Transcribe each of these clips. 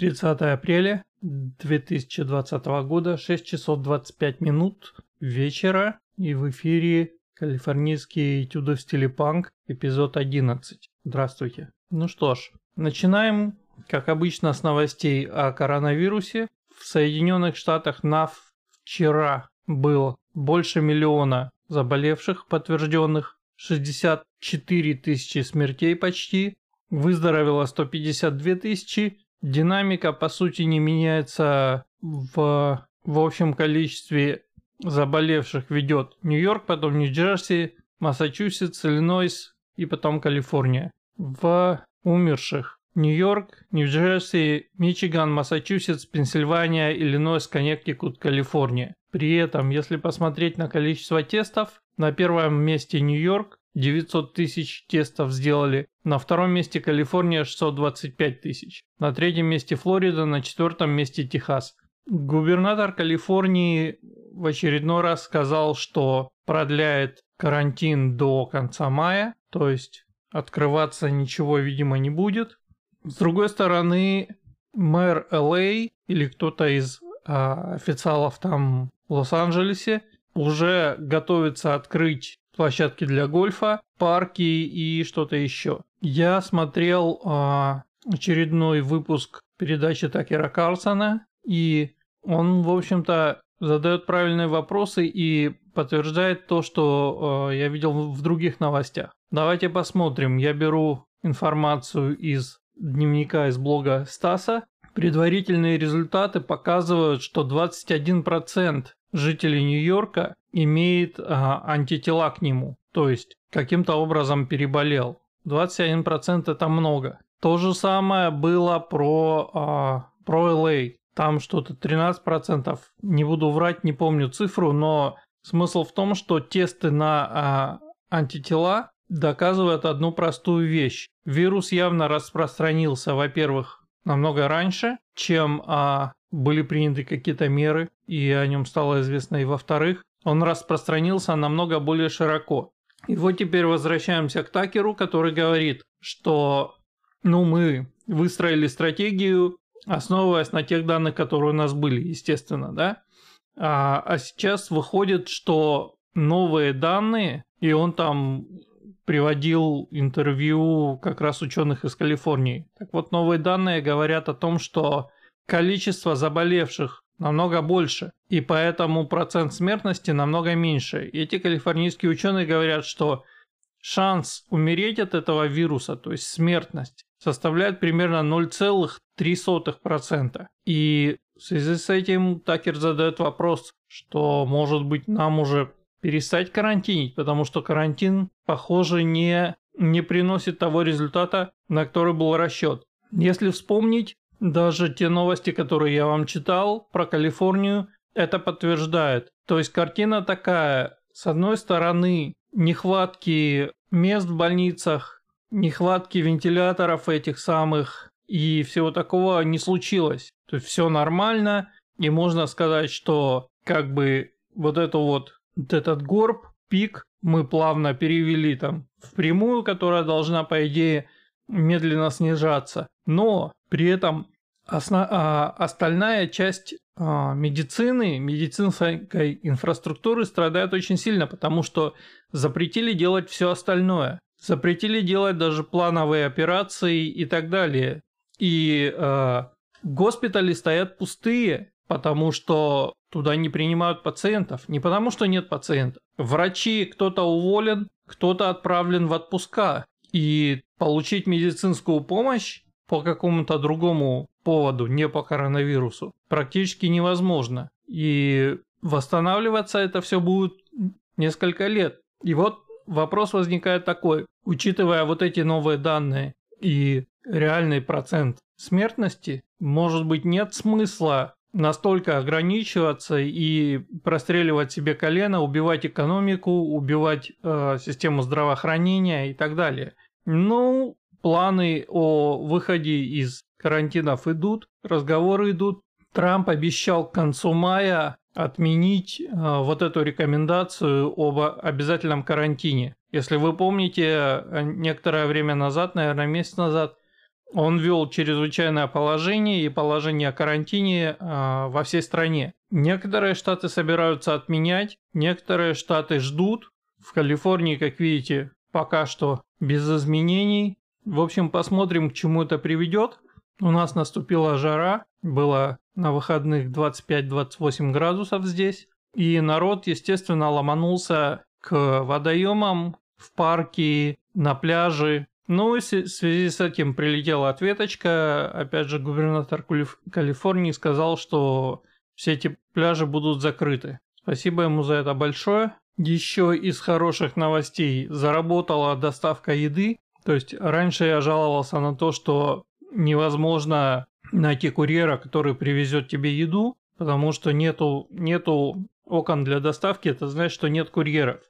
30 апреля 2020 года, 6 часов 25 минут вечера, и в эфире калифорнийские этюды в стиле панк, эпизод 11. Здравствуйте. Ну что ж, начинаем, как обычно, с новостей о коронавирусе. В Соединенных Штатах на вчера было больше миллиона заболевших подтвержденных, 64 тысячи смертей почти, выздоровело 152 тысячи, Динамика, по сути, не меняется в, в общем количестве заболевших ведет Нью-Йорк, потом Нью-Джерси, Массачусетс, Иллинойс и потом Калифорния. В умерших Нью-Йорк, Нью-Джерси, Мичиган, Массачусетс, Пенсильвания, Иллинойс, Коннектикут, Калифорния. При этом, если посмотреть на количество тестов, на первом месте Нью-Йорк, 900 тысяч тестов сделали. На втором месте Калифорния 625 тысяч. На третьем месте Флорида, на четвертом месте Техас. Губернатор Калифорнии в очередной раз сказал, что продляет карантин до конца мая, то есть открываться ничего, видимо, не будет. С другой стороны, мэр LA или кто-то из а, официалов там в Лос-Анджелесе уже готовится открыть площадки для гольфа, парки и что-то еще. Я смотрел а, очередной выпуск передачи Такера Карлсона, и он, в общем-то, задает правильные вопросы и подтверждает то, что э, я видел в других новостях. Давайте посмотрим. Я беру информацию из дневника из блога Стаса. Предварительные результаты показывают, что 21% жителей Нью-Йорка имеет а, антитела к нему, то есть каким-то образом переболел. 21% это много. То же самое было про, а, про LA. Там что-то 13%. Не буду врать, не помню цифру, но смысл в том, что тесты на а, антитела доказывают одну простую вещь. Вирус явно распространился, во-первых, намного раньше, чем а, были приняты какие-то меры, и о нем стало известно. И во-вторых, он распространился намного более широко. И вот теперь возвращаемся к Такеру, который говорит, что ну, мы выстроили стратегию, основываясь на тех данных, которые у нас были, естественно, да. А, а сейчас выходит, что новые данные, и он там приводил интервью как раз ученых из Калифорнии. Так вот, новые данные говорят о том, что количество заболевших намного больше, и поэтому процент смертности намного меньше. И эти калифорнийские ученые говорят, что шанс умереть от этого вируса, то есть смертность, составляет примерно 0,3%. И в связи с этим Такер задает вопрос, что может быть нам уже перестать карантинить, потому что карантин, похоже, не, не приносит того результата, на который был расчет. Если вспомнить, даже те новости, которые я вам читал про Калифорнию, это подтверждает. То есть картина такая. С одной стороны, нехватки мест в больницах, нехватки вентиляторов этих самых и всего такого не случилось. То есть все нормально, и можно сказать, что как бы вот это вот, вот этот горб, пик мы плавно перевели там в прямую, которая должна, по идее, медленно снижаться. Но при этом Осно, а, остальная часть а, медицины, медицинской инфраструктуры страдает очень сильно, потому что запретили делать все остальное. Запретили делать даже плановые операции и так далее. И э, госпитали стоят пустые, потому что туда не принимают пациентов. Не потому что нет пациентов. Врачи кто-то уволен, кто-то отправлен в отпуска. И получить медицинскую помощь по какому-то другому поводу, не по коронавирусу, практически невозможно. И восстанавливаться это все будет несколько лет. И вот вопрос возникает такой, учитывая вот эти новые данные и реальный процент смертности, может быть нет смысла настолько ограничиваться и простреливать себе колено, убивать экономику, убивать э, систему здравоохранения и так далее. Ну, планы о выходе из карантинов идут, разговоры идут. Трамп обещал к концу мая отменить э, вот эту рекомендацию об обязательном карантине. Если вы помните, э, некоторое время назад, наверное, месяц назад, он ввел чрезвычайное положение и положение о карантине э, во всей стране. Некоторые штаты собираются отменять, некоторые штаты ждут. В Калифорнии, как видите, пока что без изменений. В общем, посмотрим, к чему это приведет. У нас наступила жара, было на выходных 25-28 градусов здесь. И народ, естественно, ломанулся к водоемам, в парке, на пляже. Ну и в связи с этим прилетела ответочка. Опять же, губернатор Калифорнии сказал, что все эти пляжи будут закрыты. Спасибо ему за это большое. Еще из хороших новостей заработала доставка еды. То есть раньше я жаловался на то, что невозможно найти курьера, который привезет тебе еду, потому что нету, нету окон для доставки, это значит, что нет курьеров.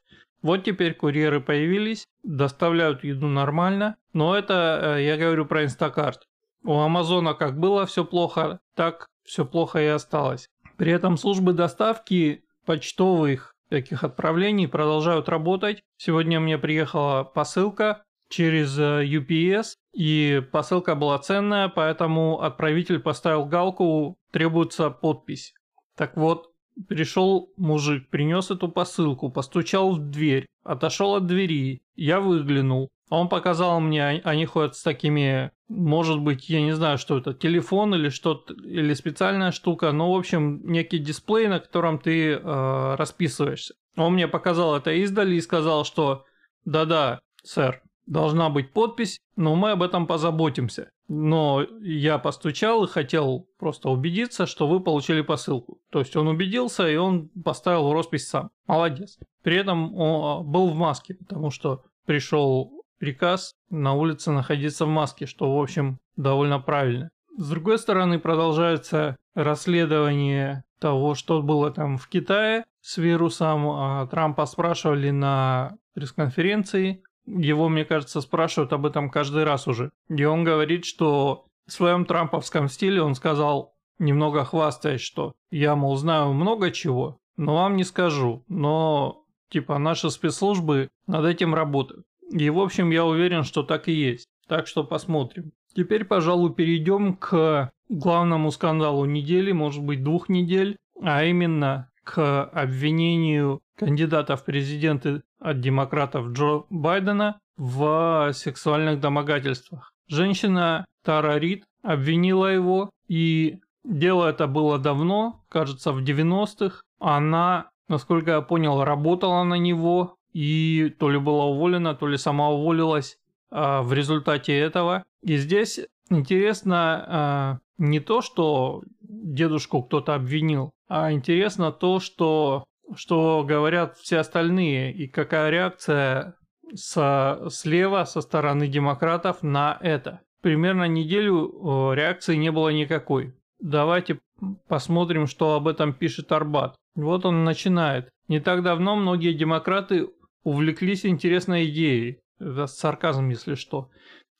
Вот теперь курьеры появились, доставляют еду нормально, но это э, я говорю про Инстакарт. У Амазона как было все плохо, так все плохо и осталось. При этом службы доставки почтовых таких отправлений продолжают работать. Сегодня мне приехала посылка через э, UPS, и посылка была ценная, поэтому отправитель поставил галку «Требуется подпись». Так вот, Пришел мужик, принес эту посылку, постучал в дверь, отошел от двери. Я выглянул. Он показал мне, они ходят с такими, может быть, я не знаю, что это, телефон или что-то, или специальная штука, но, в общем, некий дисплей, на котором ты э, расписываешься. Он мне показал это издали и сказал, что да-да, сэр, должна быть подпись, но мы об этом позаботимся. Но я постучал и хотел просто убедиться, что вы получили посылку. То есть он убедился и он поставил роспись сам. Молодец. При этом он был в маске, потому что пришел приказ на улице находиться в маске, что, в общем, довольно правильно. С другой стороны, продолжается расследование того, что было там в Китае с вирусом. А Трампа спрашивали на пресс-конференции, его, мне кажется, спрашивают об этом каждый раз уже. И он говорит, что в своем трамповском стиле он сказал, немного хвастаясь, что я, мол, знаю много чего, но вам не скажу. Но, типа, наши спецслужбы над этим работают. И, в общем, я уверен, что так и есть. Так что посмотрим. Теперь, пожалуй, перейдем к главному скандалу недели, может быть, двух недель, а именно к обвинению кандидата в президенты от демократов Джо Байдена в сексуальных домогательствах. Женщина Тара Рид обвинила его, и дело это было давно, кажется, в 90-х. Она, насколько я понял, работала на него, и то ли была уволена, то ли сама уволилась а, в результате этого. И здесь интересно а, не то, что дедушку кто-то обвинил, а интересно то, что что говорят все остальные и какая реакция со, слева, со стороны демократов на это. Примерно неделю реакции не было никакой. Давайте посмотрим, что об этом пишет Арбат. Вот он начинает. Не так давно многие демократы увлеклись интересной идеей. Это сарказм, если что.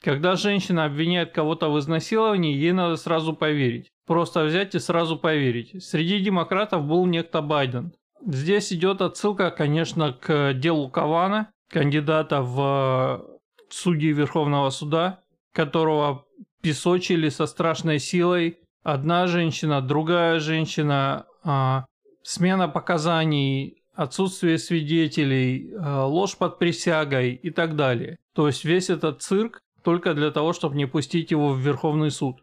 Когда женщина обвиняет кого-то в изнасиловании, ей надо сразу поверить. Просто взять и сразу поверить. Среди демократов был некто Байден. Здесь идет отсылка, конечно, к делу Кавана, кандидата в судьи Верховного суда, которого песочили со страшной силой. Одна женщина, другая женщина, а, смена показаний, отсутствие свидетелей, а, ложь под присягой и так далее. То есть весь этот цирк только для того, чтобы не пустить его в Верховный суд.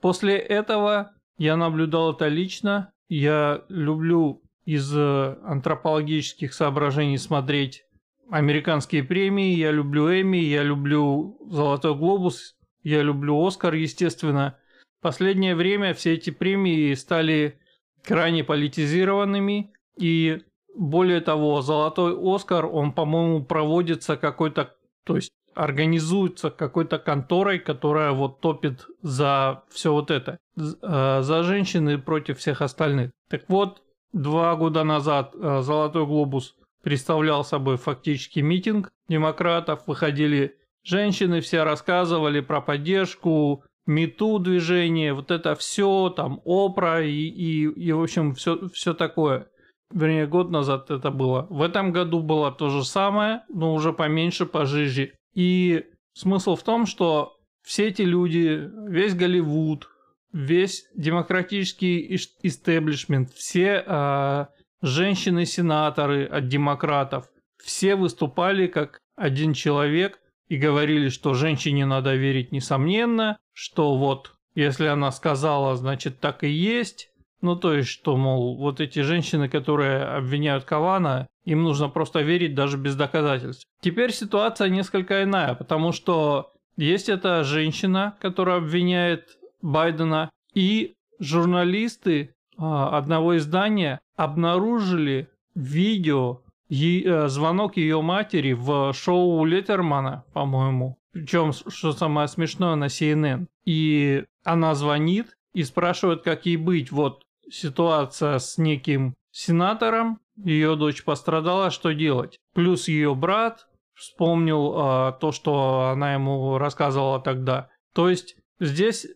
После этого я наблюдал это лично. Я люблю из э, антропологических соображений смотреть американские премии. Я люблю Эмми, я люблю Золотой глобус, я люблю Оскар, естественно. Последнее время все эти премии стали крайне политизированными. И более того, Золотой Оскар, он, по-моему, проводится какой-то, то есть организуется какой-то конторой, которая вот топит за все вот это, э, за женщины против всех остальных. Так вот, Два года назад э, «Золотой глобус» представлял собой фактически митинг демократов. Выходили женщины, все рассказывали про поддержку, мету движение, вот это все, там, Опра и, и, и в общем, все, все такое. Вернее, год назад это было. В этом году было то же самое, но уже поменьше, пожиже. И смысл в том, что все эти люди, весь Голливуд, весь демократический истеблишмент, все э, женщины-сенаторы от демократов, все выступали как один человек и говорили, что женщине надо верить несомненно, что вот если она сказала, значит так и есть. Ну то есть, что, мол, вот эти женщины, которые обвиняют Кавана, им нужно просто верить даже без доказательств. Теперь ситуация несколько иная, потому что есть эта женщина, которая обвиняет Байдена, и журналисты а, одного издания обнаружили видео, э, звонок ее матери в шоу Леттермана, по-моему. Причем, что самое смешное, на CNN. И она звонит и спрашивает, как ей быть. Вот ситуация с неким сенатором, ее дочь пострадала, что делать? Плюс ее брат вспомнил а, то, что она ему рассказывала тогда. То есть здесь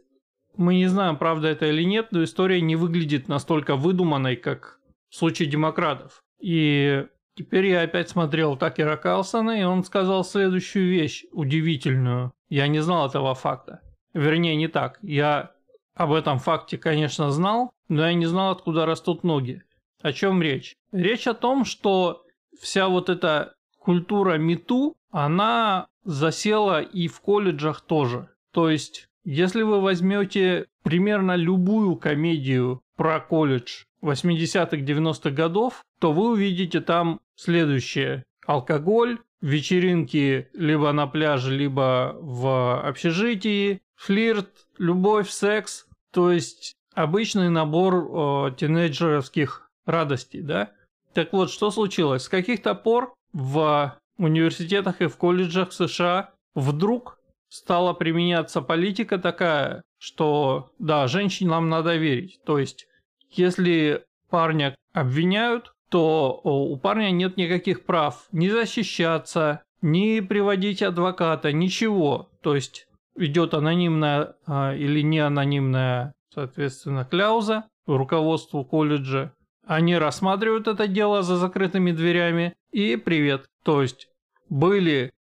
мы не знаем, правда это или нет, но история не выглядит настолько выдуманной, как в случае демократов. И теперь я опять смотрел Такера Карлсона, и он сказал следующую вещь, удивительную. Я не знал этого факта. Вернее, не так. Я об этом факте, конечно, знал, но я не знал, откуда растут ноги. О чем речь? Речь о том, что вся вот эта культура мету, она засела и в колледжах тоже. То есть если вы возьмете примерно любую комедию про колледж 80-х, 90-х годов, то вы увидите там следующее. Алкоголь, вечеринки либо на пляже, либо в общежитии, флирт, любовь, секс. То есть обычный набор э, тинейджеровских радостей, да? Так вот, что случилось? С каких-то пор в университетах и в колледжах США вдруг стала применяться политика такая, что да, женщинам надо верить. То есть, если парня обвиняют, то у парня нет никаких прав ни защищаться, ни приводить адвоката, ничего. То есть идет анонимная а, или не анонимная, соответственно, кляуза руководству колледжа. Они рассматривают это дело за закрытыми дверями и привет. То есть были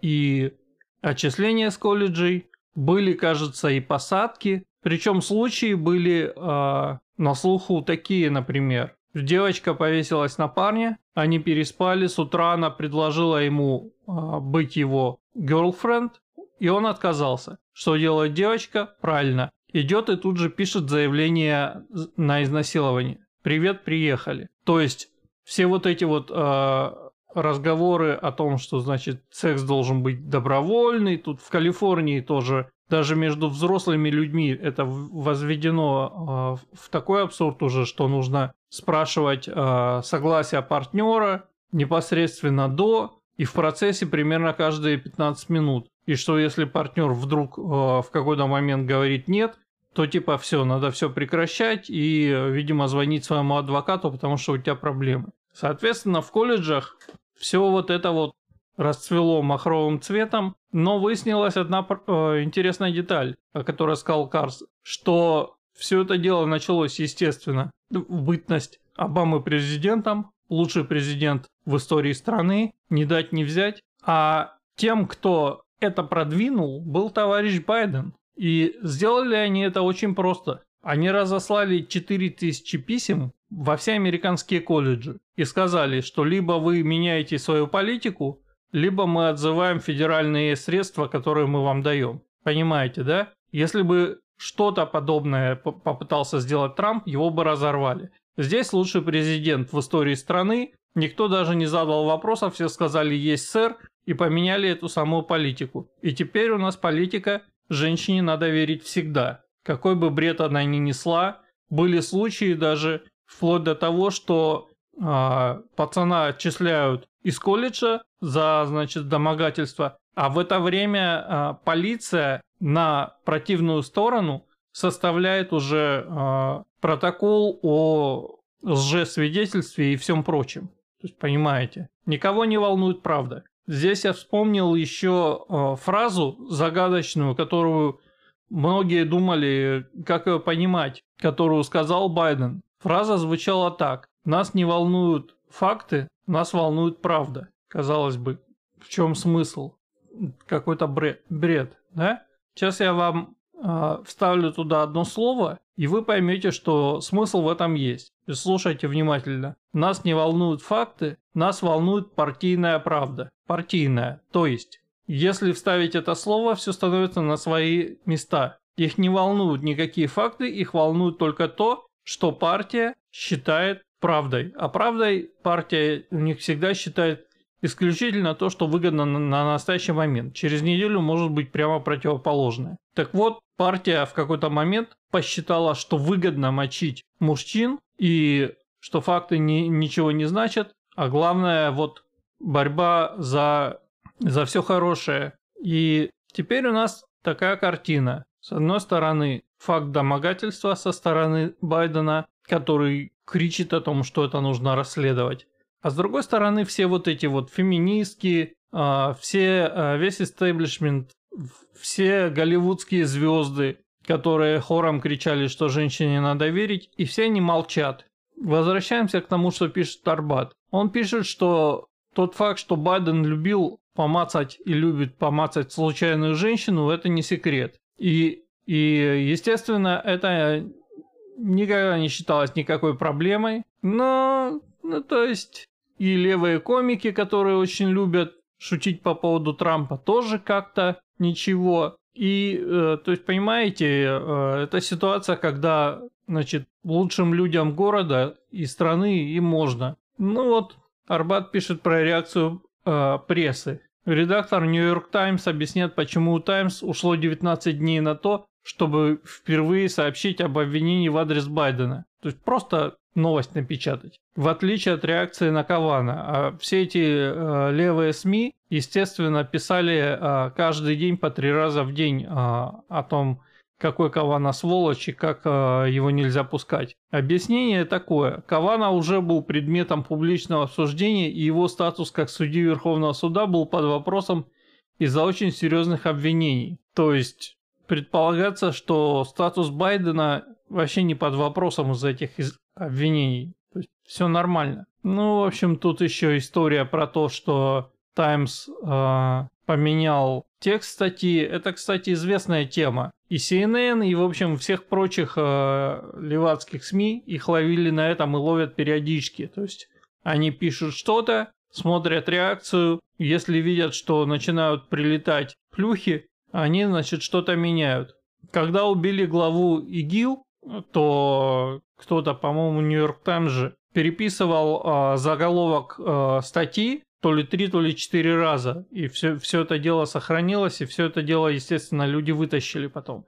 и отчисления с колледжей, были, кажется, и посадки. Причем случаи были э, на слуху такие, например. Девочка повесилась на парня, они переспали, с утра она предложила ему э, быть его girlfriend, и он отказался. Что делает девочка? Правильно. Идет и тут же пишет заявление на изнасилование. Привет, приехали. То есть все вот эти вот э, разговоры о том, что, значит, секс должен быть добровольный. Тут в Калифорнии тоже даже между взрослыми людьми это возведено э, в такой абсурд уже, что нужно спрашивать э, согласие партнера непосредственно до и в процессе примерно каждые 15 минут. И что если партнер вдруг э, в какой-то момент говорит нет, то типа все, надо все прекращать и, видимо, звонить своему адвокату, потому что у тебя проблемы. Соответственно, в колледжах все вот это вот расцвело махровым цветом, но выяснилась одна э, интересная деталь, о которой сказал Карс, что все это дело началось, естественно, в бытность Обамы президентом, лучший президент в истории страны, не дать не взять, а тем, кто это продвинул, был товарищ Байден. И сделали они это очень просто. Они разослали 4000 писем во все американские колледжи и сказали, что либо вы меняете свою политику, либо мы отзываем федеральные средства, которые мы вам даем. Понимаете, да? Если бы что-то подобное попытался сделать Трамп, его бы разорвали. Здесь лучший президент в истории страны, никто даже не задал вопросов, все сказали «есть, сэр», и поменяли эту самую политику. И теперь у нас политика «женщине надо верить всегда». Какой бы бред она ни несла, были случаи даже вплоть до того, что э, пацана отчисляют из колледжа за, значит, домогательство, а в это время э, полиция на противную сторону составляет уже э, протокол о лжесвидетельстве и всем прочем. То есть, понимаете, никого не волнует правда. Здесь я вспомнил еще э, фразу загадочную, которую многие думали, как ее понимать, которую сказал Байден. Фраза звучала так. Нас не волнуют факты, нас волнует правда. Казалось бы, в чем смысл? Какой-то бред, бред, да? Сейчас я вам вставлю туда одно слово, и вы поймете, что смысл в этом есть. И слушайте внимательно. Нас не волнуют факты, нас волнует партийная правда. Партийная. То есть, если вставить это слово, все становится на свои места. Их не волнуют никакие факты, их волнует только то, что партия считает правдой. А правдой партия у них всегда считает исключительно то, что выгодно на настоящий момент. Через неделю может быть прямо противоположное. Так вот, партия в какой-то момент посчитала, что выгодно мочить мужчин и что факты ни, ничего не значат, а главное вот борьба за, за все хорошее. И теперь у нас такая картина. С одной стороны, факт домогательства со стороны Байдена, который кричит о том, что это нужно расследовать. А с другой стороны, все вот эти вот феминистки, а, все, а, весь истеблишмент, все голливудские звезды, которые хором кричали, что женщине надо верить, и все они молчат. Возвращаемся к тому, что пишет Арбат. Он пишет, что тот факт, что Байден любил помацать и любит помацать случайную женщину, это не секрет. И, и естественно, это никогда не считалось никакой проблемой. Но, ну, то есть, и левые комики, которые очень любят шутить по поводу Трампа, тоже как-то ничего. И, э, то есть, понимаете, э, это ситуация, когда, значит, лучшим людям города и страны им можно. Ну вот, Арбат пишет про реакцию э, прессы. Редактор Нью-Йорк Таймс объясняет, почему у Таймс ушло 19 дней на то, чтобы впервые сообщить об обвинении в адрес Байдена. То есть просто новость напечатать. В отличие от реакции на Кавана. А все эти э, левые СМИ, естественно, писали э, каждый день по три раза в день э, о том, какой Кавана сволочь и как э, его нельзя пускать. Объяснение такое. Кавана уже был предметом публичного обсуждения, и его статус как судьи Верховного суда был под вопросом из-за очень серьезных обвинений. То есть предполагаться, что статус Байдена вообще не под вопросом из-за этих обвинений. То есть все нормально. Ну, в общем, тут еще история про то, что Times э, поменял текст статьи. Это, кстати, известная тема. И CNN, и, в общем, всех прочих э, левацких СМИ их ловили на этом и ловят периодически. То есть они пишут что-то, смотрят реакцию. Если видят, что начинают прилетать плюхи, они, значит, что-то меняют. Когда убили главу ИГИЛ, то кто-то, по-моему, Нью-Йорк Таймс же переписывал э, заголовок э, статьи то ли три, то ли четыре раза. И все, все это дело сохранилось, и все это дело, естественно, люди вытащили потом.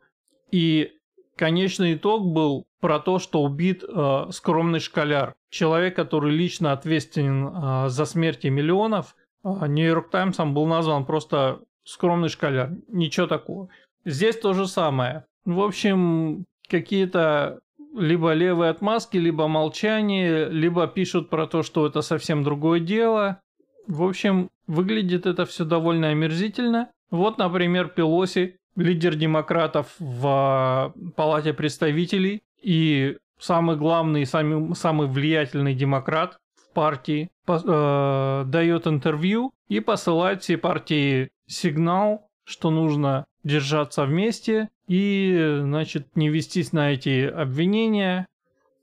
И конечный итог был про то, что убит э, скромный школяр. Человек, который лично ответственен э, за смерти миллионов. Нью-Йорк Таймсом был назван просто скромный школяр. Ничего такого. Здесь то же самое. В общем, какие-то либо левые отмазки, либо молчание, либо пишут про то, что это совсем другое дело. В общем, выглядит это все довольно омерзительно. Вот, например, Пелоси, лидер демократов в а, Палате представителей и самый главный, самый, самый влиятельный демократ в партии, э, дает интервью и посылает всей партии сигнал, что нужно держаться вместе и, значит, не вестись на эти обвинения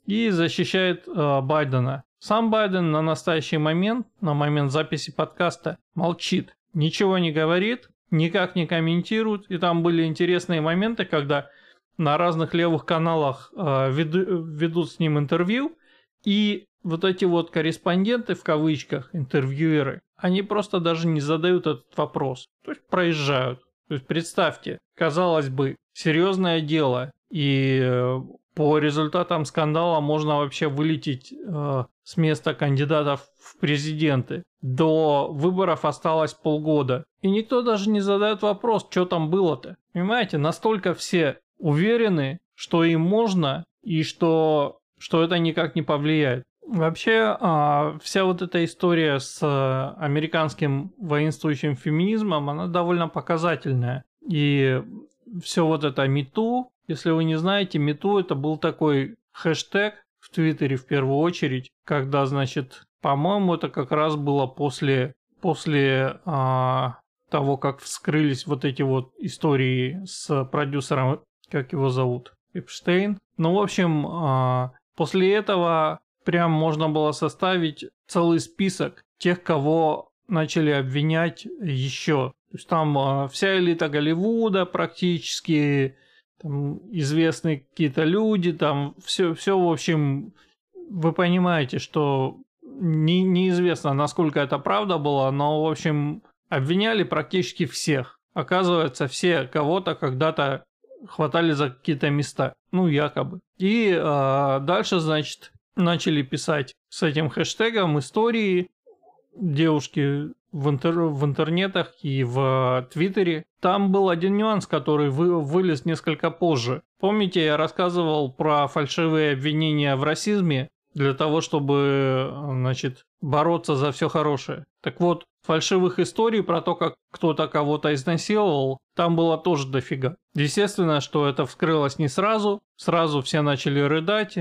и защищает э, Байдена. Сам Байден на настоящий момент, на момент записи подкаста, молчит, ничего не говорит, никак не комментирует. И там были интересные моменты, когда на разных левых каналах э, веду, ведут с ним интервью, и вот эти вот корреспонденты в кавычках, интервьюеры, они просто даже не задают этот вопрос. То есть проезжают. То есть представьте, казалось бы, серьезное дело, и э, по результатам скандала можно вообще вылететь э, с места кандидатов в президенты. До выборов осталось полгода. И никто даже не задает вопрос, что там было-то. Понимаете, настолько все уверены, что им можно и что, что это никак не повлияет. Вообще, а, вся вот эта история с а, американским воинствующим феминизмом, она довольно показательная. И все вот это МИТУ, если вы не знаете, МИТУ это был такой хэштег в Твиттере в первую очередь, когда, значит, по-моему, это как раз было после, после а, того, как вскрылись вот эти вот истории с продюсером, как его зовут, Эпштейн. Ну, в общем, а, после этого прям можно было составить целый список тех, кого начали обвинять еще. То есть там а, вся элита Голливуда практически, там известные какие-то люди, там все, все в общем, вы понимаете, что не, неизвестно, насколько это правда было, но, в общем, обвиняли практически всех. Оказывается, все кого-то когда-то хватали за какие-то места. Ну, якобы. И э, дальше, значит, начали писать с этим хэштегом истории девушки в, интер в интернетах и в Твиттере. Там был один нюанс, который вы вылез несколько позже. Помните, я рассказывал про фальшивые обвинения в расизме для того, чтобы, значит, бороться за все хорошее. Так вот, фальшивых историй про то, как кто-то кого-то изнасиловал, там было тоже дофига. Естественно, что это вскрылось не сразу. Сразу все начали рыдать,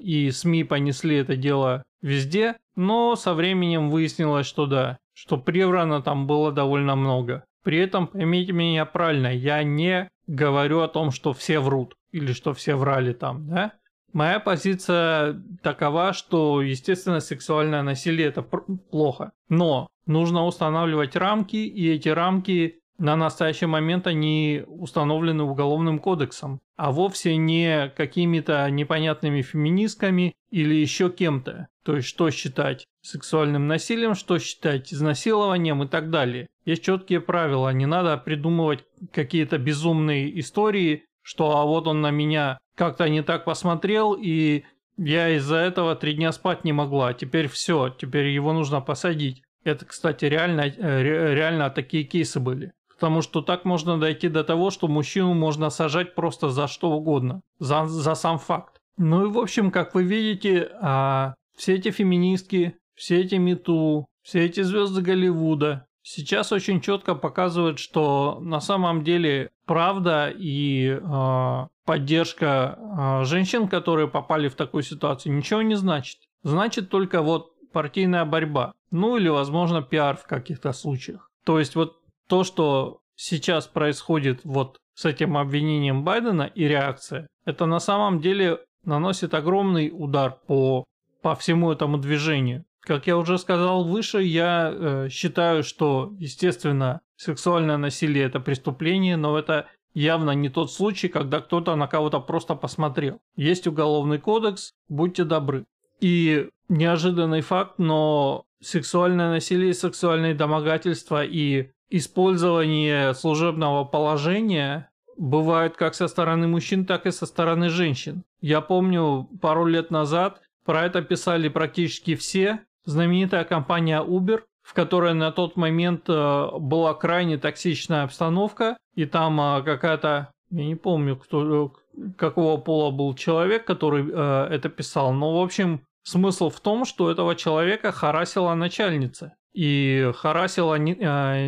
и СМИ понесли это дело везде. Но со временем выяснилось, что да, что приврано там было довольно много. При этом, поймите меня правильно, я не говорю о том, что все врут или что все врали там, да? Моя позиция такова, что, естественно, сексуальное насилие это плохо. Но нужно устанавливать рамки, и эти рамки на настоящий момент они установлены уголовным кодексом, а вовсе не какими-то непонятными феминистками или еще кем-то. То есть, что считать сексуальным насилием, что считать изнасилованием и так далее. Есть четкие правила, не надо придумывать какие-то безумные истории, что а вот он на меня как-то не так посмотрел, и я из-за этого три дня спать не могла. Теперь все, теперь его нужно посадить. Это, кстати, реально, э, реально такие кейсы были. Потому что так можно дойти до того, что мужчину можно сажать просто за что угодно. За, за сам факт. Ну и в общем, как вы видите, а, все эти феминистки, все эти мету, все эти звезды Голливуда сейчас очень четко показывают, что на самом деле правда и э, поддержка э, женщин, которые попали в такую ситуацию, ничего не значит. Значит только вот партийная борьба. Ну или, возможно, пиар в каких-то случаях. То есть вот то, что сейчас происходит вот с этим обвинением Байдена и реакция, это на самом деле наносит огромный удар по, по всему этому движению. Как я уже сказал выше, я э, считаю, что, естественно, сексуальное насилие это преступление, но это явно не тот случай, когда кто-то на кого-то просто посмотрел. Есть уголовный кодекс, будьте добры. И неожиданный факт, но сексуальное насилие, сексуальные домогательства и использование служебного положения бывают как со стороны мужчин, так и со стороны женщин. Я помню, пару лет назад про это писали практически все, знаменитая компания Uber, в которой на тот момент э, была крайне токсичная обстановка, и там э, какая-то, я не помню, кто, э, какого пола был человек, который это писал, но в общем смысл в том, что этого человека харасила начальница. И харасила не,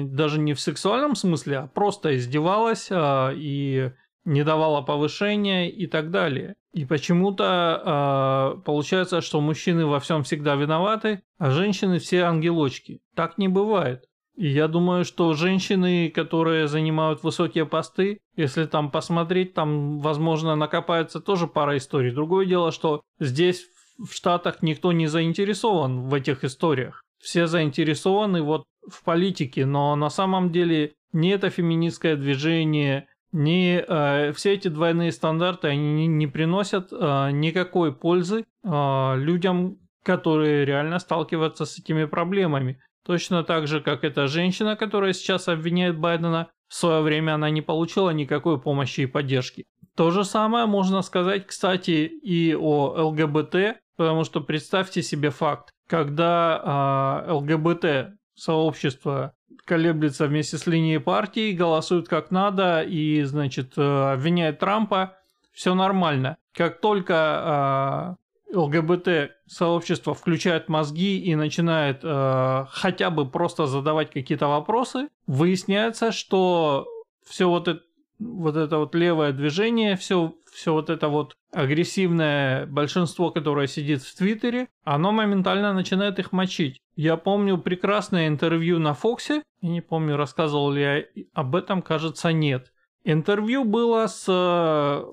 даже не в сексуальном смысле, а просто издевалась и не давала повышения и так далее. И почему-то э, получается, что мужчины во всем всегда виноваты, а женщины все ангелочки. Так не бывает. И я думаю, что женщины, которые занимают высокие посты, если там посмотреть, там, возможно, накопается тоже пара историй. Другое дело, что здесь в Штатах никто не заинтересован в этих историях. Все заинтересованы вот в политике, но на самом деле не это феминистское движение, не, э, все эти двойные стандарты они не, не приносят э, никакой пользы э, людям, которые реально сталкиваются с этими проблемами. Точно так же, как эта женщина, которая сейчас обвиняет Байдена, в свое время она не получила никакой помощи и поддержки. То же самое можно сказать, кстати, и о ЛГБТ, потому что представьте себе факт, когда э, ЛГБТ сообщество колеблется вместе с линией партии, голосует как надо и, значит, э, обвиняет Трампа, все нормально. Как только э, ЛГБТ сообщество включает мозги и начинает э, хотя бы просто задавать какие-то вопросы, выясняется, что все вот это вот это вот левое движение, все, все вот это вот агрессивное большинство, которое сидит в Твиттере, оно моментально начинает их мочить. Я помню прекрасное интервью на Фоксе, я не помню, рассказывал ли я об этом, кажется, нет. Интервью было с э,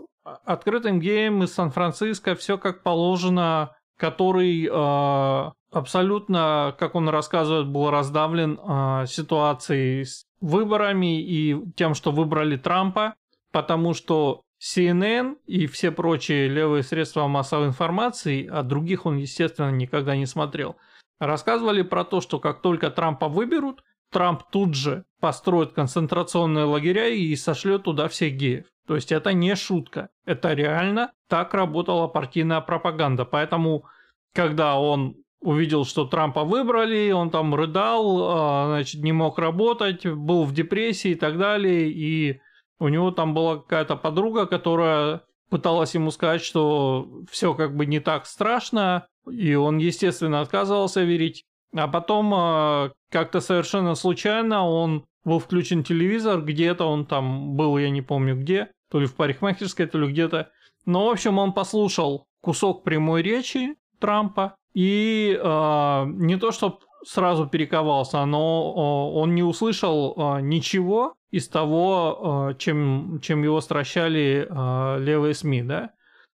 открытым геем из Сан-Франциско, все как положено, который э, абсолютно, как он рассказывает, был раздавлен э, ситуацией с выборами и тем, что выбрали Трампа, потому что CNN и все прочие левые средства массовой информации, а других он, естественно, никогда не смотрел, рассказывали про то, что как только Трампа выберут, Трамп тут же построит концентрационные лагеря и сошлет туда всех геев. То есть это не шутка, это реально так работала партийная пропаганда. Поэтому, когда он увидел, что Трампа выбрали, он там рыдал, а, значит, не мог работать, был в депрессии и так далее, и у него там была какая-то подруга, которая пыталась ему сказать, что все как бы не так страшно, и он, естественно, отказывался верить. А потом э, как-то совершенно случайно он был включен телевизор, где-то он там был, я не помню где, то ли в парикмахерской, то ли где-то. Но, в общем, он послушал кусок прямой речи Трампа, и э, не то, чтобы сразу перековался, но он не услышал э, ничего, из того, э, чем, чем его стращали левые СМИ, да?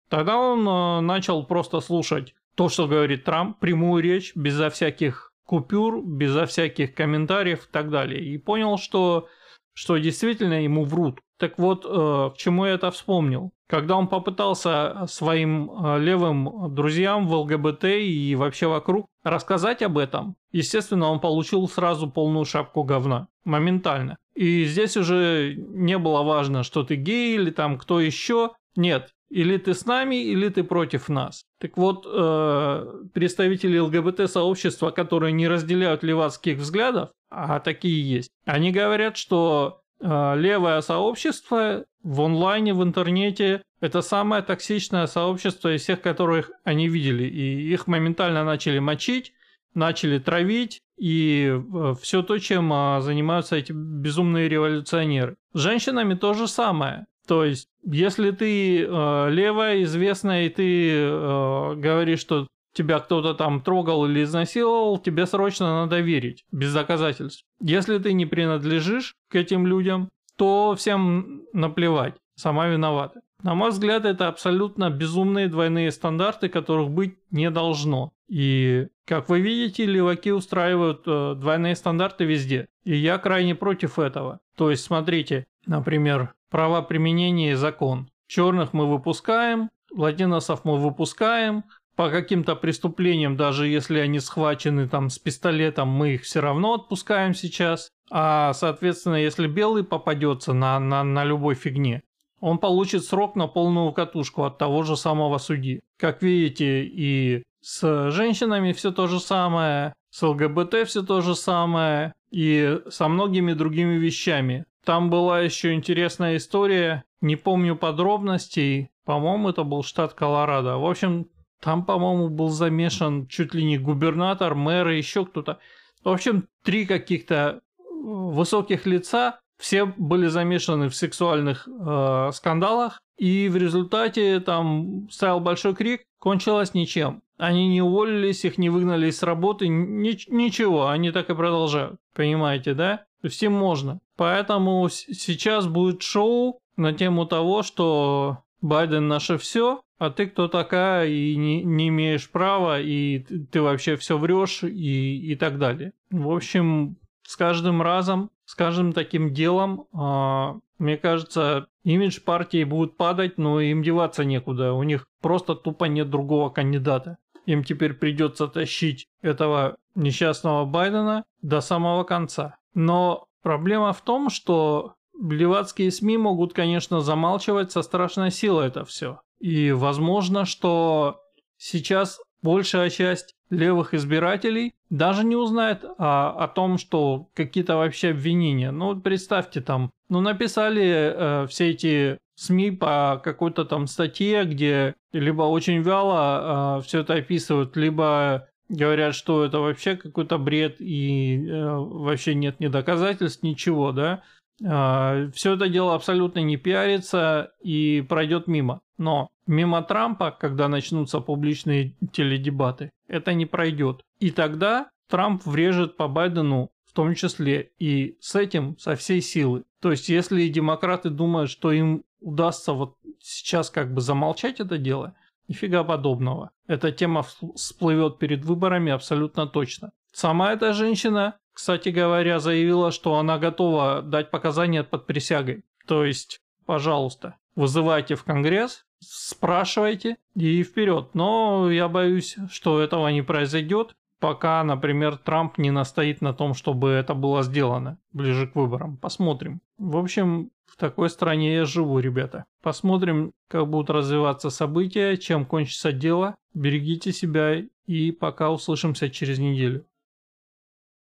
Тогда он начал просто слушать то, что говорит Трамп, прямую речь, безо всяких купюр, безо всяких комментариев и так далее. И понял, что, что действительно ему врут. Так вот, к чему я это вспомнил? Когда он попытался своим левым друзьям в ЛГБТ и вообще вокруг рассказать об этом, естественно, он получил сразу полную шапку говна. Моментально. И здесь уже не было важно, что ты гей или там кто еще. Нет, или ты с нами, или ты против нас. Так вот, э, представители ЛГБТ-сообщества, которые не разделяют левацких взглядов, а такие есть, они говорят, что э, левое сообщество в онлайне, в интернете, это самое токсичное сообщество из всех, которых они видели. И их моментально начали мочить, начали травить, и э, все то, чем а, занимаются эти безумные революционеры. С женщинами то же самое. То есть, если ты э, левая, известная, и ты э, говоришь, что тебя кто-то там трогал или изнасиловал, тебе срочно надо верить, без доказательств. Если ты не принадлежишь к этим людям, то всем наплевать, сама виновата. На мой взгляд, это абсолютно безумные двойные стандарты, которых быть не должно. И, как вы видите, леваки устраивают э, двойные стандарты везде. И я крайне против этого. То есть, смотрите, например, права применения и закон. Черных мы выпускаем, латиносов мы выпускаем, по каким-то преступлениям, даже если они схвачены там с пистолетом, мы их все равно отпускаем сейчас. А, соответственно, если белый попадется на, на, на любой фигне, он получит срок на полную катушку от того же самого судьи. Как видите, и с женщинами все то же самое, с ЛГБТ все то же самое, и со многими другими вещами. Там была еще интересная история, не помню подробностей, по-моему, это был штат Колорадо. В общем, там, по-моему, был замешан чуть ли не губернатор, мэр и еще кто-то. В общем, три каких-то высоких лица все были замешаны в сексуальных э, скандалах, и в результате там стоял большой крик, кончилось ничем. Они не уволились, их не выгнали с работы, ни, ничего, они так и продолжают. Понимаете, да? Им можно. Поэтому сейчас будет шоу на тему того, что Байден наше все, а ты кто такая и не, не имеешь права, и ты вообще все врешь и, и так далее. В общем, с каждым разом, с каждым таким делом, э, мне кажется, имидж партии будет падать, но им деваться некуда. У них просто тупо нет другого кандидата. Им теперь придется тащить этого несчастного Байдена до самого конца. Но проблема в том, что левацкие СМИ могут, конечно, замалчивать со страшной силой это все. И возможно, что сейчас большая часть левых избирателей даже не узнает о, о том, что какие-то вообще обвинения. Ну вот представьте там, ну написали э, все эти СМИ по какой-то там статье, где либо очень вяло э, все это описывают, либо говорят, что это вообще какой-то бред и э, вообще нет ни доказательств, ничего, да. Э, все это дело абсолютно не пиарится и пройдет мимо. Но мимо Трампа, когда начнутся публичные теледебаты, это не пройдет. И тогда Трамп врежет по Байдену в том числе и с этим со всей силы. То есть, если демократы думают, что им удастся вот сейчас как бы замолчать это дело, нифига подобного. Эта тема всплывет перед выборами абсолютно точно. Сама эта женщина, кстати говоря, заявила, что она готова дать показания под присягой. То есть, пожалуйста, вызывайте в Конгресс, спрашивайте и вперед. Но я боюсь, что этого не произойдет, пока, например, Трамп не настоит на том, чтобы это было сделано ближе к выборам. Посмотрим. В общем, в такой стране я живу, ребята. Посмотрим, как будут развиваться события, чем кончится дело. Берегите себя и пока услышимся через неделю.